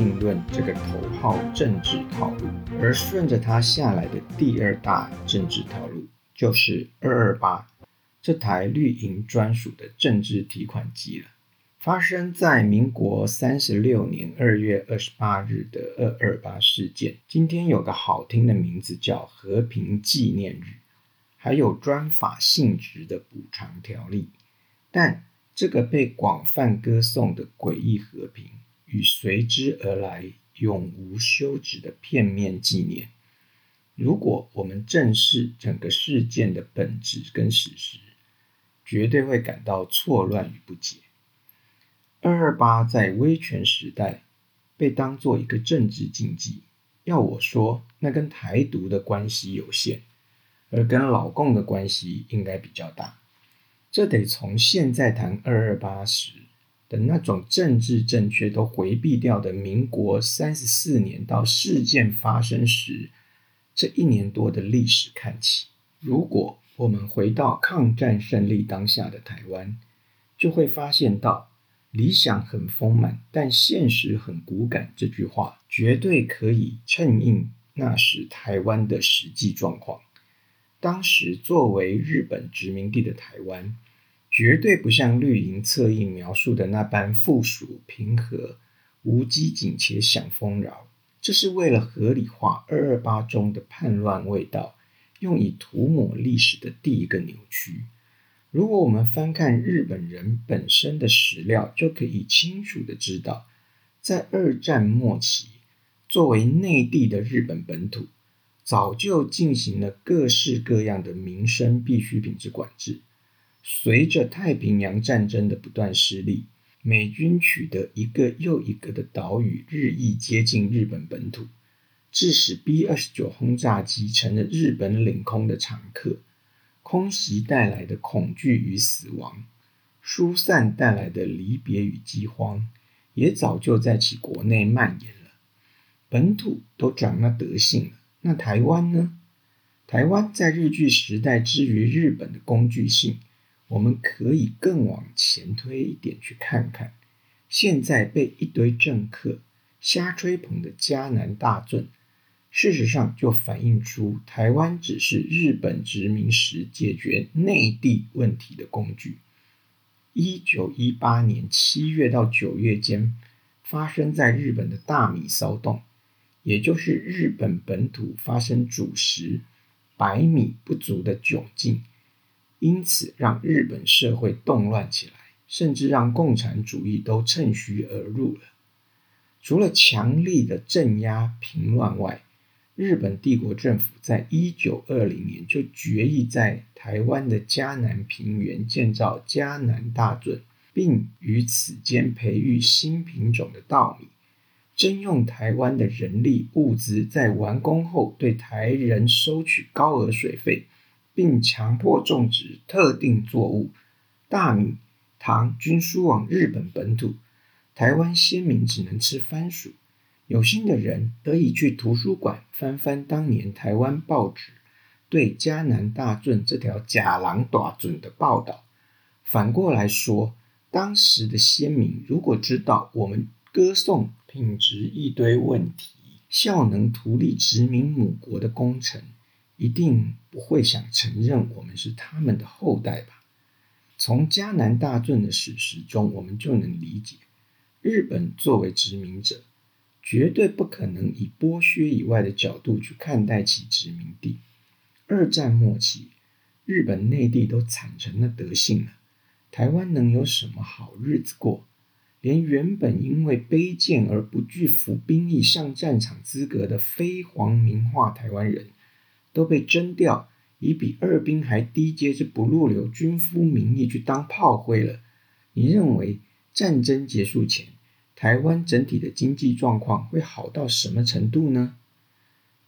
定论这个头号政治套路，而顺着它下来的第二大政治套路，就是二二八这台绿营专属的政治提款机了。发生在民国三十六年二月二十八日的二二八事件，今天有个好听的名字叫和平纪念日，还有专法性质的补偿条例，但这个被广泛歌颂的诡异和平与随之而来永无休止的片面纪念，如果我们正视整个事件的本质跟事实，绝对会感到错乱与不解。二二八在威权时代被当做一个政治禁忌，要我说，那跟台独的关系有限，而跟老共的关系应该比较大。这得从现在谈二二八时的那种政治正确都回避掉的民国三十四年到事件发生时这一年多的历史看起。如果我们回到抗战胜利当下的台湾，就会发现到。理想很丰满，但现实很骨感。这句话绝对可以衬应那时台湾的实际状况。当时作为日本殖民地的台湾，绝对不像绿营侧翼描述的那般富庶平和、无机警且享丰饶。这是为了合理化二二八中的叛乱味道，用以涂抹历史的第一个扭曲。如果我们翻看日本人本身的史料，就可以清楚的知道，在二战末期，作为内地的日本本土，早就进行了各式各样的民生必需品之管制。随着太平洋战争的不断失利，美军取得一个又一个的岛屿，日益接近日本本土，致使 B 二十九轰炸机成了日本领空的常客。空袭带来的恐惧与死亡，疏散带来的离别与饥荒，也早就在其国内蔓延了。本土都长那德性了，那台湾呢？台湾在日据时代之于日本的工具性，我们可以更往前推一点去看看。现在被一堆政客瞎吹捧的迦南大圳。事实上，就反映出台湾只是日本殖民时解决内地问题的工具。一九一八年七月到九月间，发生在日本的大米骚动，也就是日本本土发生主食白米不足的窘境，因此让日本社会动乱起来，甚至让共产主义都趁虚而入了。除了强力的镇压平乱外，日本帝国政府在一九二零年就决议在台湾的嘉南平原建造嘉南大圳，并于此间培育新品种的稻米，征用台湾的人力物资，在完工后对台人收取高额水费，并强迫种植特定作物，大米、糖均输往日本本土，台湾先民只能吃番薯。有心的人得以去图书馆翻翻当年台湾报纸对迦南大圳这条假狼大圳的报道。反过来说，当时的先民如果知道我们歌颂品质一堆问题、效能图利殖民母国的工程，一定不会想承认我们是他们的后代吧？从迦南大圳的史实中，我们就能理解，日本作为殖民者。绝对不可能以剥削以外的角度去看待其殖民地。二战末期，日本内地都惨成了德性了，台湾能有什么好日子过？连原本因为卑贱而不具服兵役上战场资格的非皇民化台湾人，都被征调以比二兵还低阶之不入流军夫名义去当炮灰了。你认为战争结束前？台湾整体的经济状况会好到什么程度呢？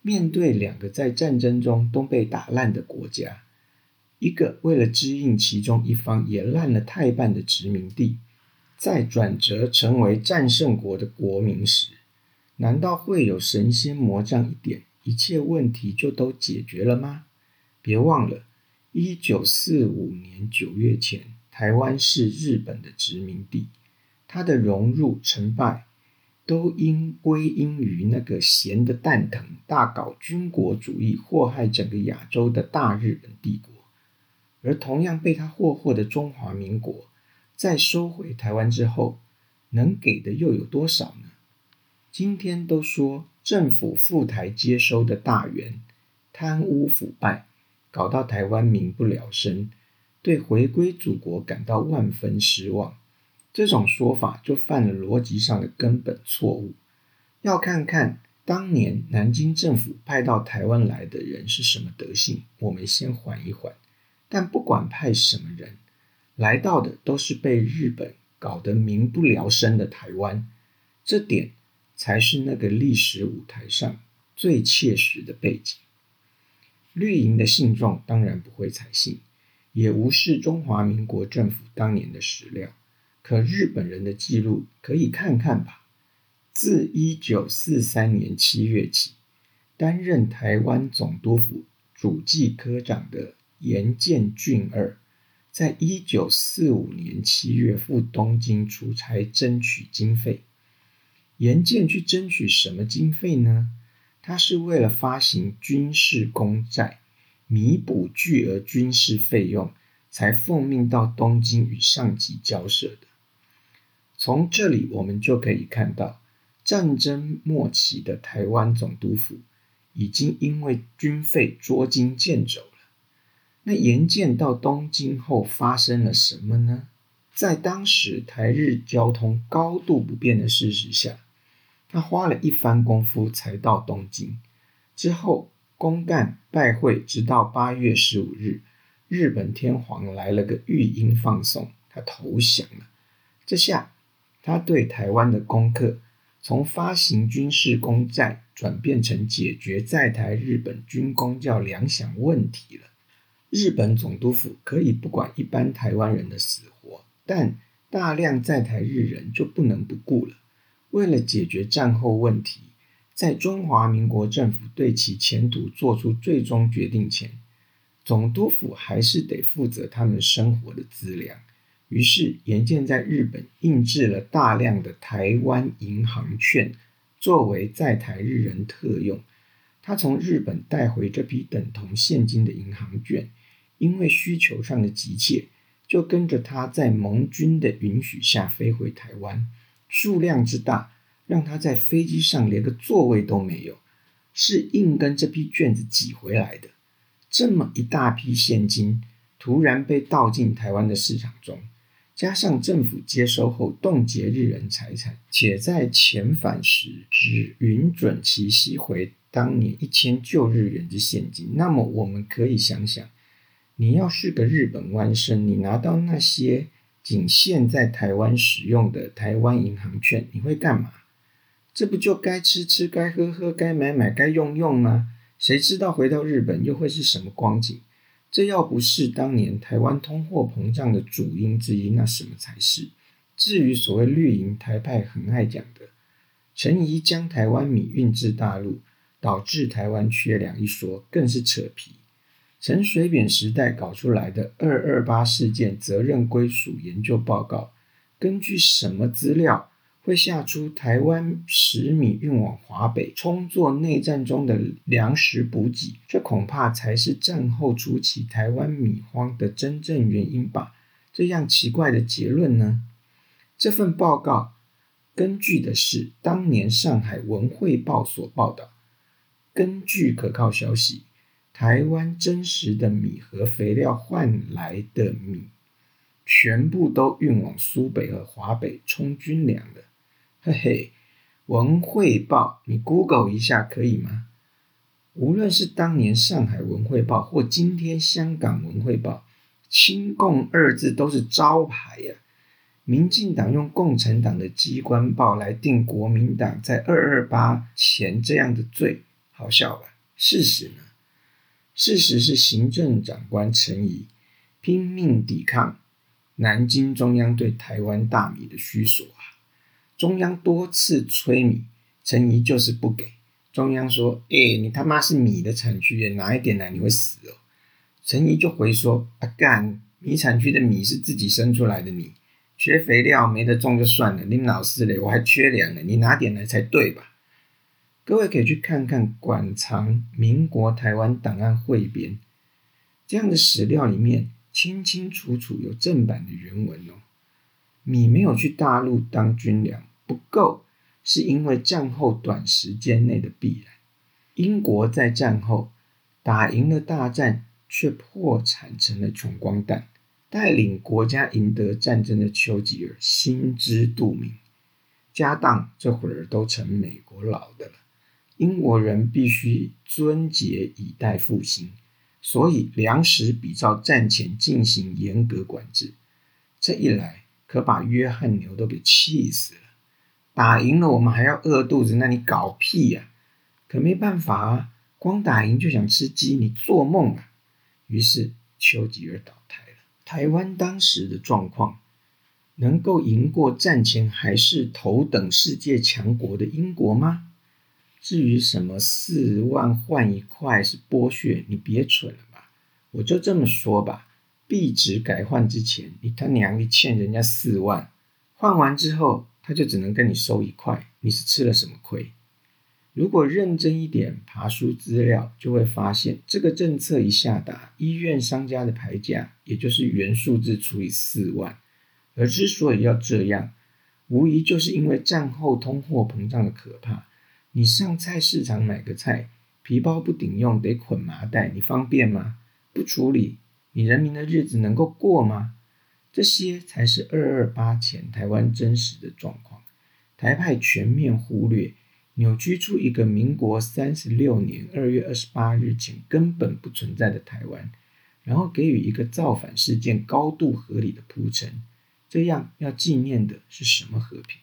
面对两个在战争中都被打烂的国家，一个为了支应其中一方也烂了太半的殖民地，再转折成为战胜国的国民时，难道会有神仙魔杖一点，一切问题就都解决了吗？别忘了，一九四五年九月前，台湾是日本的殖民地。它的融入成败，都应归因于那个闲得蛋疼、大搞军国主义、祸害整个亚洲的大日本帝国。而同样被他霍霍的中华民国，在收回台湾之后，能给的又有多少呢？今天都说政府赴台接收的大员贪污腐败，搞到台湾民不聊生，对回归祖国感到万分失望。这种说法就犯了逻辑上的根本错误。要看看当年南京政府派到台湾来的人是什么德性，我们先缓一缓。但不管派什么人来到的，都是被日本搞得民不聊生的台湾，这点才是那个历史舞台上最切实的背景。绿营的信众当然不会采信，也无视中华民国政府当年的史料。可日本人的记录可以看看吧。自一九四三年七月起，担任台湾总督府主计科长的。岩见俊二，在一九四五年七月赴东京出差，争取经费。岩见去争取什么经费呢？他是为了发行军事公债，弥补巨额军事费用，才奉命到东京与上级交涉的。从这里我们就可以看到，战争末期的台湾总督府已经因为军费捉襟见肘了。那严见到东京后发生了什么呢？在当时台日交通高度不便的事实下，他花了一番功夫才到东京。之后公干拜会，直到八月十五日，日本天皇来了个御音放送，他投降了。这下他对台湾的功课，从发行军事公债，转变成解决在台日本军公教粮饷问题了。日本总督府可以不管一般台湾人的死活，但大量在台日人就不能不顾了。为了解决战后问题，在中华民国政府对其前途做出最终决定前，总督府还是得负责他们生活的资粮。于是，严建在日本印制了大量的台湾银行券，作为在台日人特用。他从日本带回这批等同现金的银行券。因为需求上的急切，就跟着他在盟军的允许下飞回台湾。数量之大，让他在飞机上连个座位都没有，是硬跟这批卷子挤回来的。这么一大批现金突然被倒进台湾的市场中，加上政府接收后冻结日人财产，且在遣返时只允准其吸回当年一千旧日元之现金，那么我们可以想想。你要是个日本弯生，你拿到那些仅限在台湾使用的台湾银行券，你会干嘛？这不就该吃吃、该喝喝、该买买、该用用吗？谁知道回到日本又会是什么光景？这要不是当年台湾通货膨胀的主因之一，那什么才是？至于所谓绿营台派很爱讲的陈仪将台湾米运至大陆，导致台湾缺粮一说，更是扯皮。陈水扁时代搞出来的二二八事件责任归属研究报告，根据什么资料会下出台湾食米运往华北，充作内战中的粮食补给？这恐怕才是战后初期台湾米荒的真正原因吧？这样奇怪的结论呢？这份报告根据的是当年上海文汇报所报道，根据可靠消息。台湾真实的米和肥料换来的米，全部都运往苏北和华北充军粮了。嘿嘿，文汇报，你 Google 一下可以吗？无论是当年上海文汇报或今天香港文汇报，亲共二字都是招牌呀。民进党用共产党的机关报来定国民党在二二八前这样的罪，好笑吧？事实呢？事实是，行政长官陈仪拼命抵抗南京中央对台湾大米的需索啊！中央多次催米，陈仪就是不给。中央说：“哎，你他妈是米的产区，拿一点来你会死哦。”陈仪就回说：“啊干，米产区的米是自己生出来的米，缺肥料没得种就算了，林老师嘞，我还缺粮呢，你拿点来才对吧？各位可以去看看《馆藏民国台湾档案汇编》这样的史料里面，清清楚楚有正版的原文哦。米没有去大陆当军粮不够，是因为战后短时间内的必然。英国在战后打赢了大战，却破产成了穷光蛋。带领国家赢得战争的丘吉尔心知肚明，家当这会儿都成美国佬的了，英国人必须尊节以待复兴，所以粮食比照战前进行严格管制。这一来，可把约翰牛都给气死了。打赢了我们还要饿肚子，那你搞屁呀？可没办法啊，光打赢就想吃鸡，你做梦啊！于是丘吉尔倒台了。台湾当时的状况，能够赢过战前还是头等世界强国的英国吗？至于什么四万换一块是剥削，你别蠢了吧！我就这么说吧，币值改换之前，你他娘的欠人家四万，换完之后他就只能跟你收一块，你是吃了什么亏？如果认真一点爬书资料，就会发现这个政策一下达，医院商家的牌价也就是原数字除以四万。而之所以要这样，无疑就是因为战后通货膨胀的可怕。你上菜市场买个菜，皮包不顶用，得捆麻袋，你方便吗？不处理，你人民的日子能够过吗？这些才是二二八前台湾真实的状况。台派全面忽略。扭曲出一个民国三十六年二月二十八日前根本不存在的台湾，然后给予一个造反事件高度合理的铺陈，这样要纪念的是什么和平？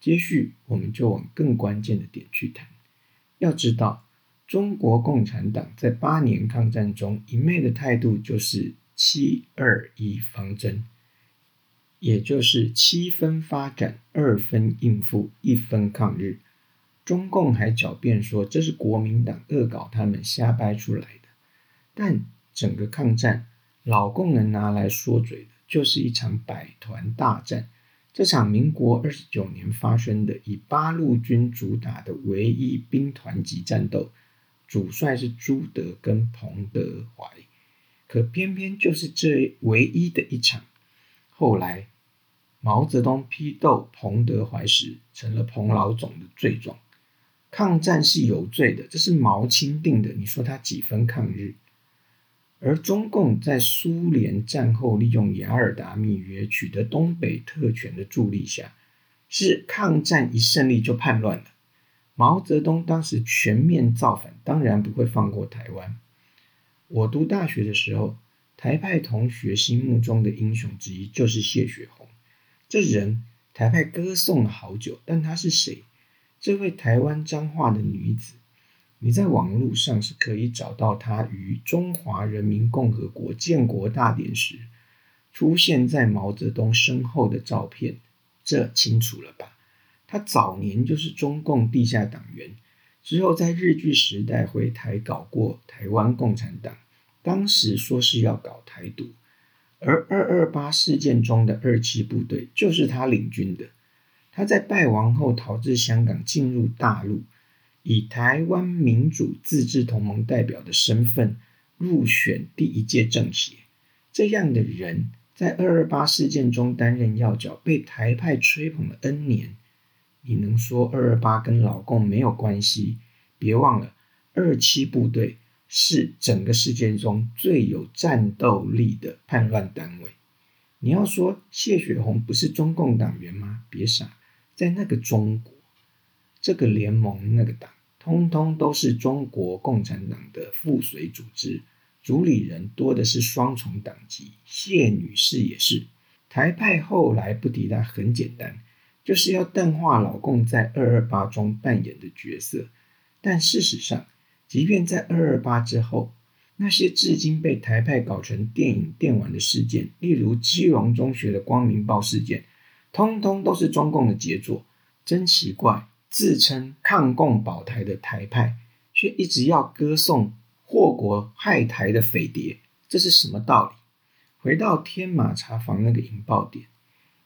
接续我们就往更关键的点去谈。要知道，中国共产党在八年抗战中一昧的态度就是七二一方针，也就是七分发展，二分应付，一分抗日。中共还狡辩说这是国民党恶搞他们瞎掰出来的，但整个抗战，老共能拿来说嘴的，就是一场百团大战。这场民国二十九年发生的以八路军主打的唯一兵团级战斗，主帅是朱德跟彭德怀，可偏偏就是这唯一的一场，后来毛泽东批斗彭德怀时，成了彭老总的罪状。抗战是有罪的，这是毛钦定的。你说他几分抗日？而中共在苏联战后利用雅尔达密约取得东北特权的助力下，是抗战一胜利就叛乱了。毛泽东当时全面造反，当然不会放过台湾。我读大学的时候，台派同学心目中的英雄之一就是谢雪红。这人台派歌颂了好久，但他是谁？这位台湾彰化的女子，你在网络上是可以找到他于中华人民共和国建国大典时出现在毛泽东身后的照片，这清楚了吧？他早年就是中共地下党员，之后在日据时代回台搞过台湾共产党，当时说是要搞台独，而二二八事件中的二七部队就是他领军的。他在败亡后逃至香港，进入大陆，以台湾民主自治同盟代表的身份入选第一届政协。这样的人，在二二八事件中担任要角，被台派吹捧了 N 年。你能说二二八跟老共没有关系？别忘了，二七部队是整个事件中最有战斗力的叛乱单位。你要说谢雪红不是中共党员吗？别傻。在那个中国，这个联盟那个党，通通都是中国共产党的附随组织，主理人多的是双重党籍。谢女士也是台派，后来不提她很简单，就是要淡化老共在二二八中扮演的角色。但事实上，即便在二二八之后，那些至今被台派搞成电影电玩的事件，例如基隆中学的光明报事件。通通都是中共的杰作，真奇怪！自称抗共保台的台派，却一直要歌颂祸国害台的匪谍，这是什么道理？回到天马茶房那个引爆点，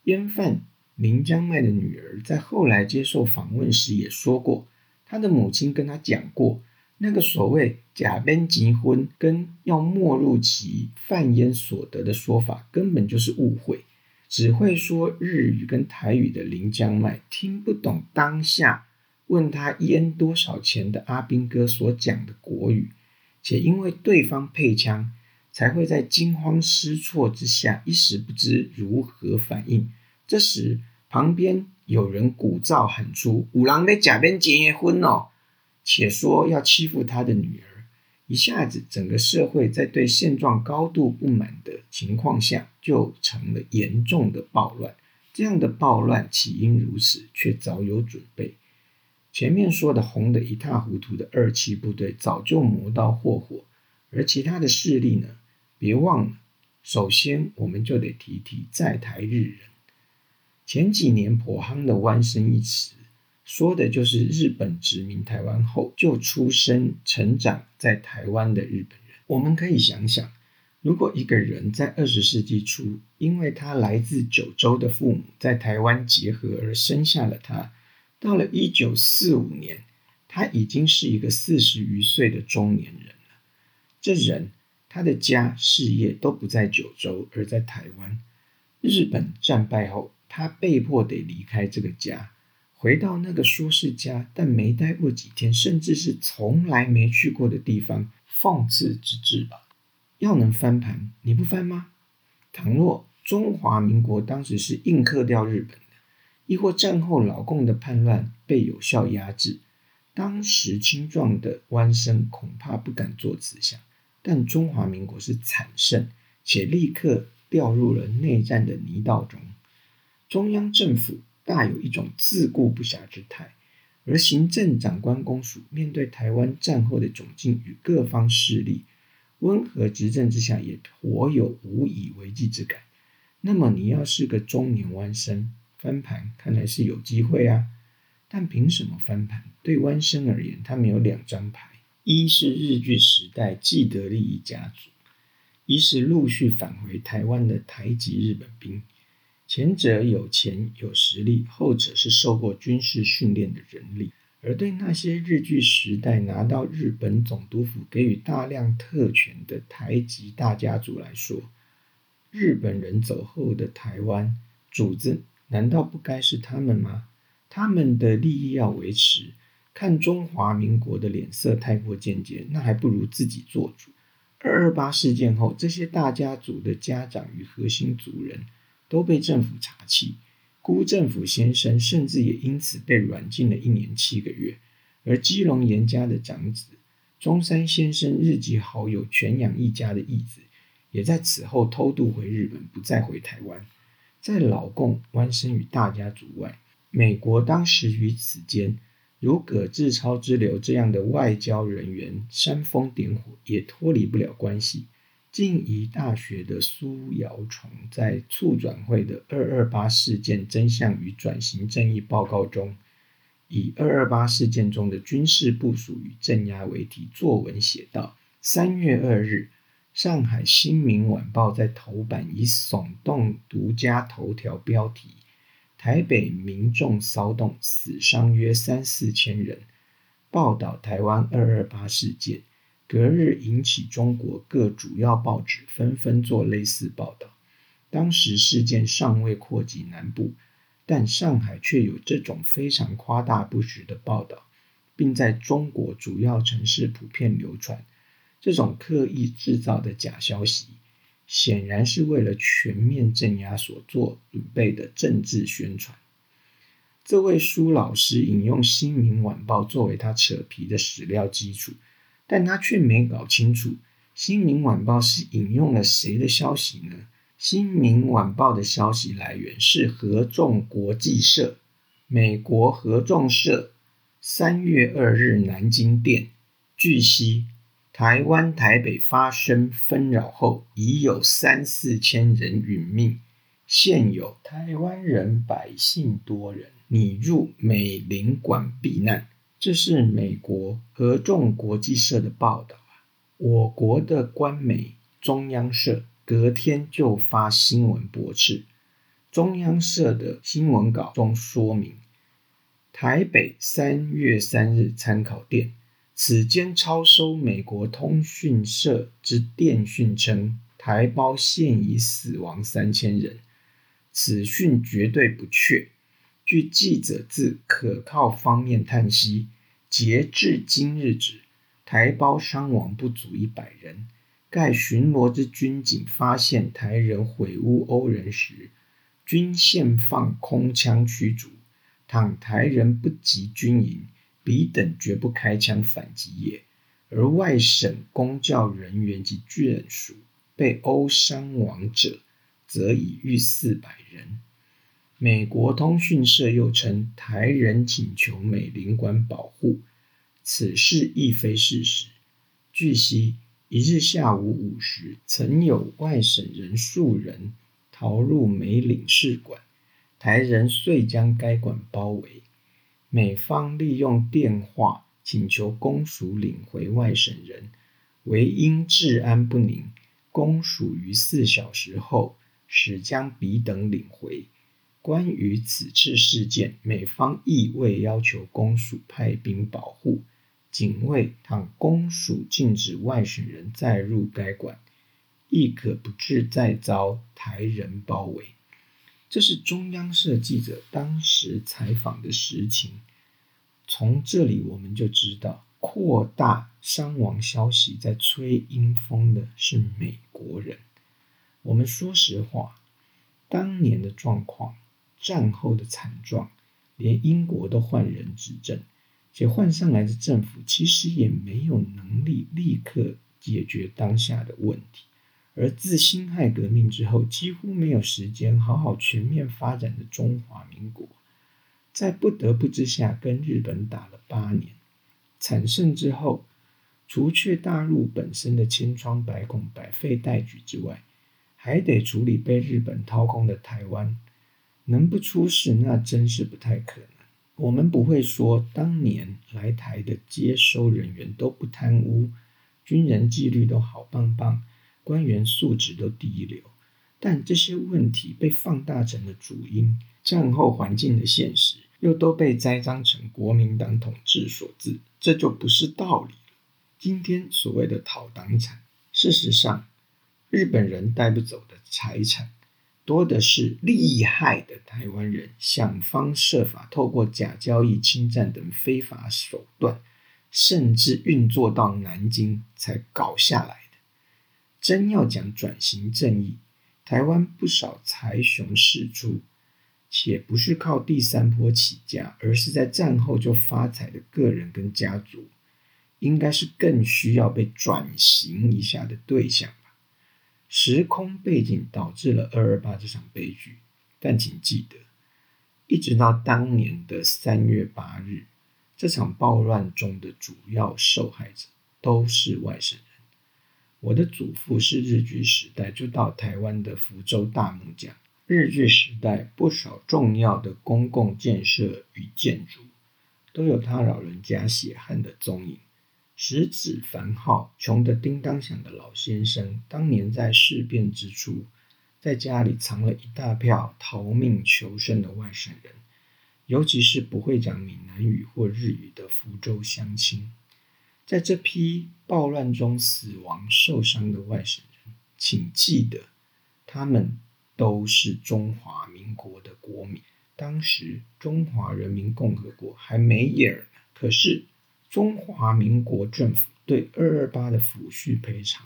烟贩林江迈的女儿在后来接受访问时也说过，她的母亲跟她讲过，那个所谓假边结婚跟要没入其贩烟所得的说法，根本就是误会。只会说日语跟台语的林江麦听不懂当下问他烟多少钱的阿兵哥所讲的国语，且因为对方配枪。才会在惊慌失措之下一时不知如何反应。这时，旁边有人鼓噪喊出：“五郎在假边结婚哦！”且说要欺负他的女儿。一下子，整个社会在对现状高度不满的情况下，就成了严重的暴乱。这样的暴乱起因如此，却早有准备。前面说的红得一塌糊涂的二七部队，早就磨刀霍霍，而其他的势力呢？别忘了，首先我们就得提提在台日人。前几年颇夯的“湾生”一词，说的就是日本殖民台湾后就出生、成长在台湾的日本人。我们可以想想，如果一个人在二十世纪初，因为他来自九州的父母在台湾结合而生下了他，到了一九四五年，他已经是一个四十余岁的中年人了。这人。他的家事业都不在九州，而在台湾。日本战败后，他被迫得离开这个家，回到那个说是家，但没待过几天，甚至是从来没去过的地方。放肆之至吧？要能翻盘，你不翻吗？倘若中华民国当时是硬克掉日本的，亦或战后老共的叛乱被有效压制，当时青壮的湾生恐怕不敢做此想。但中华民国是惨胜，且立刻掉入了内战的泥道中。中央政府大有一种自顾不暇之态，而行政长官公署面对台湾战后的窘境与各方势力，温和执政之下也颇有无以为继之感。那么你要是个中年弯生翻盘，看来是有机会啊。但凭什么翻盘？对弯生而言，他们有两张牌。一是日据时代既得利益家族，一是陆续返回台湾的台籍日本兵。前者有钱有实力，后者是受过军事训练的人力。而对那些日据时代拿到日本总督府给予大量特权的台籍大家族来说，日本人走后的台湾主子难道不该是他们吗？他们的利益要维持。看中华民国的脸色太过间接，那还不如自己做主。二二八事件后，这些大家族的家长与核心族人都被政府查起，辜政府先生甚至也因此被软禁了一年七个月。而基隆严家的长子中山先生日籍好友全养一家的义子，也在此后偷渡回日本，不再回台湾。在老共弯身于大家族外，美国当时于此间。如葛志超之流这样的外交人员煽风点火，也脱离不了关系。静宜大学的苏尧崇在促转会的二二八事件真相与转型正义报告中，以二二八事件中的军事部署与镇压为题作文写道：三月二日，上海新民晚报在头版以耸动独家头条标题。台北民众骚动，死伤约三四千人。报道台湾二二八事件，隔日引起中国各主要报纸纷纷做类似报道。当时事件尚未扩及南部，但上海却有这种非常夸大不实的报道，并在中国主要城市普遍流传。这种刻意制造的假消息。显然是为了全面镇压所做准备的政治宣传。这位苏老师引用《新民晚报》作为他扯皮的史料基础，但他却没搞清楚《新民晚报》是引用了谁的消息呢？《新民晚报》的消息来源是合众国际社，美国合众社三月二日南京店，据悉。台湾台北发生纷扰后，已有三四千人殒命，现有台湾人百姓多人拟入美领馆避难。这是美国合众国际社的报道啊。我国的官媒中央社隔天就发新闻驳斥，中央社的新闻稿中说明，台北三月三日参考电，此间超收美国通讯社之电讯称，台胞现已死亡三千人，此讯绝对不确。据记者自可靠方面探悉，截至今日止，台胞伤亡不足一百人。盖巡逻之军警发现台人毁屋殴人时，均现放空枪驱逐。倘台人不及军营，彼等绝不开枪反击也。而外省公教人员及眷属被殴伤亡者，则已逾四百人。美国通讯社又称，台人请求美领馆保护，此事亦非事实。据悉，一日下午五时，曾有外省人数人。逃入美领事馆，台人遂将该馆包围。美方利用电话请求公署领回外省人，唯因治安不宁，公署于四小时后始将彼等领回。关于此次事件，美方亦未要求公署派兵保护，警卫倘公署禁止外省人再入该馆。亦可不致再遭台人包围。这是中央社记者当时采访的实情。从这里我们就知道，扩大伤亡消息在吹阴风的是美国人。我们说实话，当年的状况、战后的惨状，连英国都换人执政，且换上来的政府其实也没有能力立刻解决当下的问题。而自辛亥革命之后，几乎没有时间好好全面发展的中华民国，在不得不之下跟日本打了八年，惨胜之后，除却大陆本身的千疮百孔、百废待举之外，还得处理被日本掏空的台湾，能不出事那真是不太可能。我们不会说当年来台的接收人员都不贪污，军人纪律都好棒棒。官员素质都第一流，但这些问题被放大成了主因，战后环境的现实又都被栽赃成国民党统治所致，这就不是道理了。今天所谓的讨党产，事实上，日本人带不走的财产，多的是厉害的台湾人想方设法透过假交易、侵占等非法手段，甚至运作到南京才搞下来的。真要讲转型正义，台湾不少财雄势出，且不是靠第三波起家，而是在战后就发财的个人跟家族，应该是更需要被转型一下的对象。时空背景导致了二二八这场悲剧，但请记得，一直到当年的三月八日，这场暴乱中的主要受害者都是外省人。我的祖父是日据时代就到台湾的福州大木匠。日据时代，不少重要的公共建设与建筑，都有他老人家血汗的踪影。食指繁浩、穷得叮当响的老先生，当年在事变之初，在家里藏了一大票逃命求生的外省人，尤其是不会讲闽南语或日语的福州乡亲。在这批暴乱中死亡受伤的外省人，请记得，他们都是中华民国的国民。当时中华人民共和国还没影儿呢，可是中华民国政府对二二八的抚恤赔偿，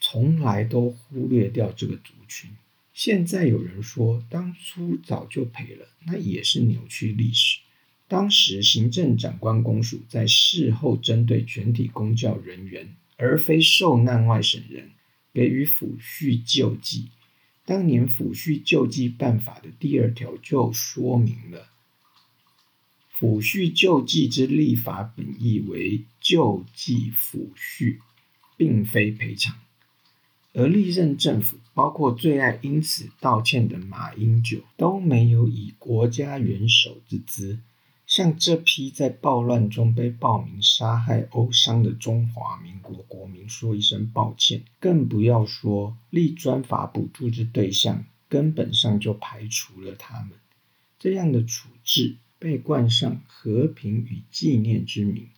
从来都忽略掉这个族群。现在有人说，当初早就赔了，那也是扭曲历史。当时行政长官公署在事后针对全体公教人员，而非受难外省人，给予抚恤救济。当年抚恤救济办法的第二条就说明了，抚恤救济之立法本意为救济抚恤，并非赔偿。而历任政府，包括最爱因此道歉的马英九，都没有以国家元首之姿。向这批在暴乱中被暴民杀害、殴伤的中华民国国民说一声抱歉，更不要说立专法补助之对象根本上就排除了他们。这样的处置被冠上和平与纪念之名，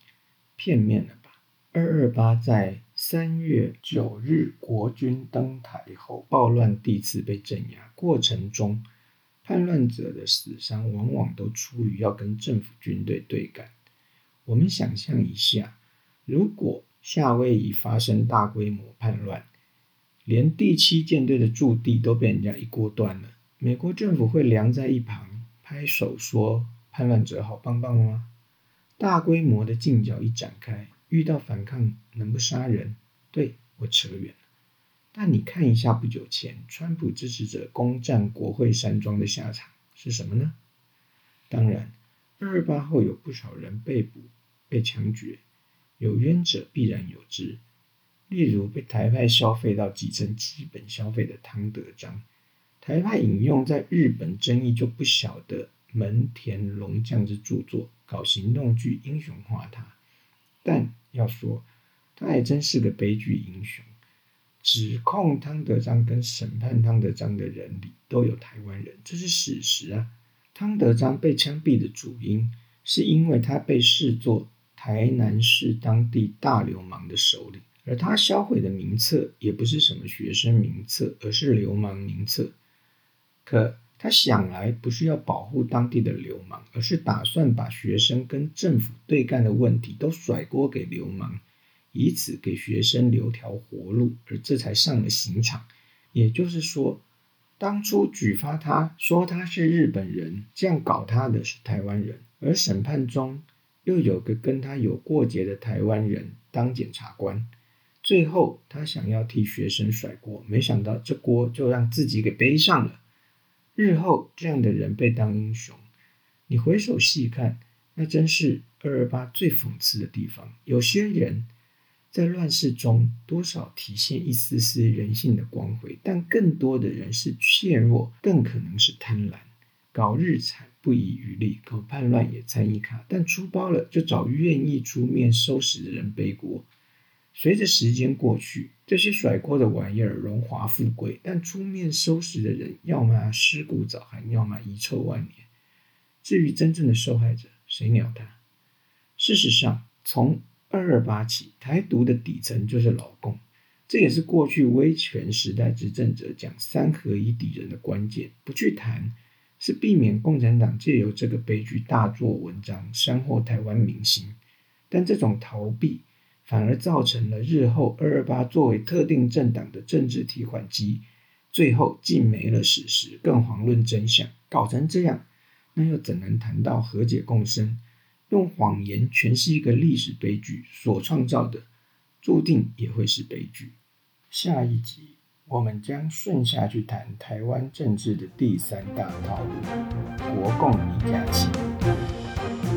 片面了吧？二二八在三月九日国军登台后，暴乱第一次被镇压过程中，叛乱者的死伤往往都出于要跟政府军队对干。我们想象一下，如果夏威夷发生大规模叛乱，连第七舰队的驻地都被人家一锅端了，美国政府会凉在一旁拍手说叛乱者好棒棒吗？大规模的进剿一展开，遇到反抗能不杀人？对我扯远了。但你看一下不久前川普支持者攻占国会山庄的下场是什么呢？当然，二二八后有不少人被捕、被枪决，有冤者必然有之。例如被台派消费到几成基本消费的汤德章，台派引用在日本争议就不小的门田龙将之著作，搞行动剧英雄化他。但要说，他还真是个悲剧英雄。指控汤德章跟审判汤德章的人里都有台湾人，这是史实啊。汤德章被枪毙的主因，是因为他被视作台南市当地大流氓的首领。而他销毁的名册也不是什么学生名册，而是流氓名册。可他想来不是要保护当地的流氓，而是打算把学生跟政府对干的问题都甩锅给流氓，以此给学生留条活路，而这才上了刑场。也就是说，当初举发他说他是日本人，这样搞他的是台湾人，而审判中又有个跟他有过节的台湾人当检察官。最后，他想要替学生甩锅，没想到这锅就让自己给背上了。日后这样的人被当英雄，你回首细看，那真是二二八最讽刺的地方。有些人在乱世中多少体现一丝丝人性的光辉，但更多的人是怯弱，更可能是贪婪。搞日产不遗余力，搞叛乱也参一卡，但出包了就找愿意出面收拾的人背锅。随着时间过去，这些甩锅的玩意儿荣华富贵，但出面收拾的人要么尸骨早寒，要么遗臭万年。至于真正的受害者，谁鸟他？事实上，从二二八起，台独的底层就是老共，这也是过去威权时代执政者讲三合一敌人的关键。不去谈，是避免共产党借由这个悲剧大做文章，煽惑台湾民心。但这种逃避。反而造成了日后二二八作为特定政党的政治提款机，最后既没了史实，更遑论真相。搞成这样，那又怎能谈到和解共生？用谎言诠释一个历史悲剧所创造的，注定也会是悲剧。下一集我们将顺下去谈台湾政治的第三大套路——国共一家亲。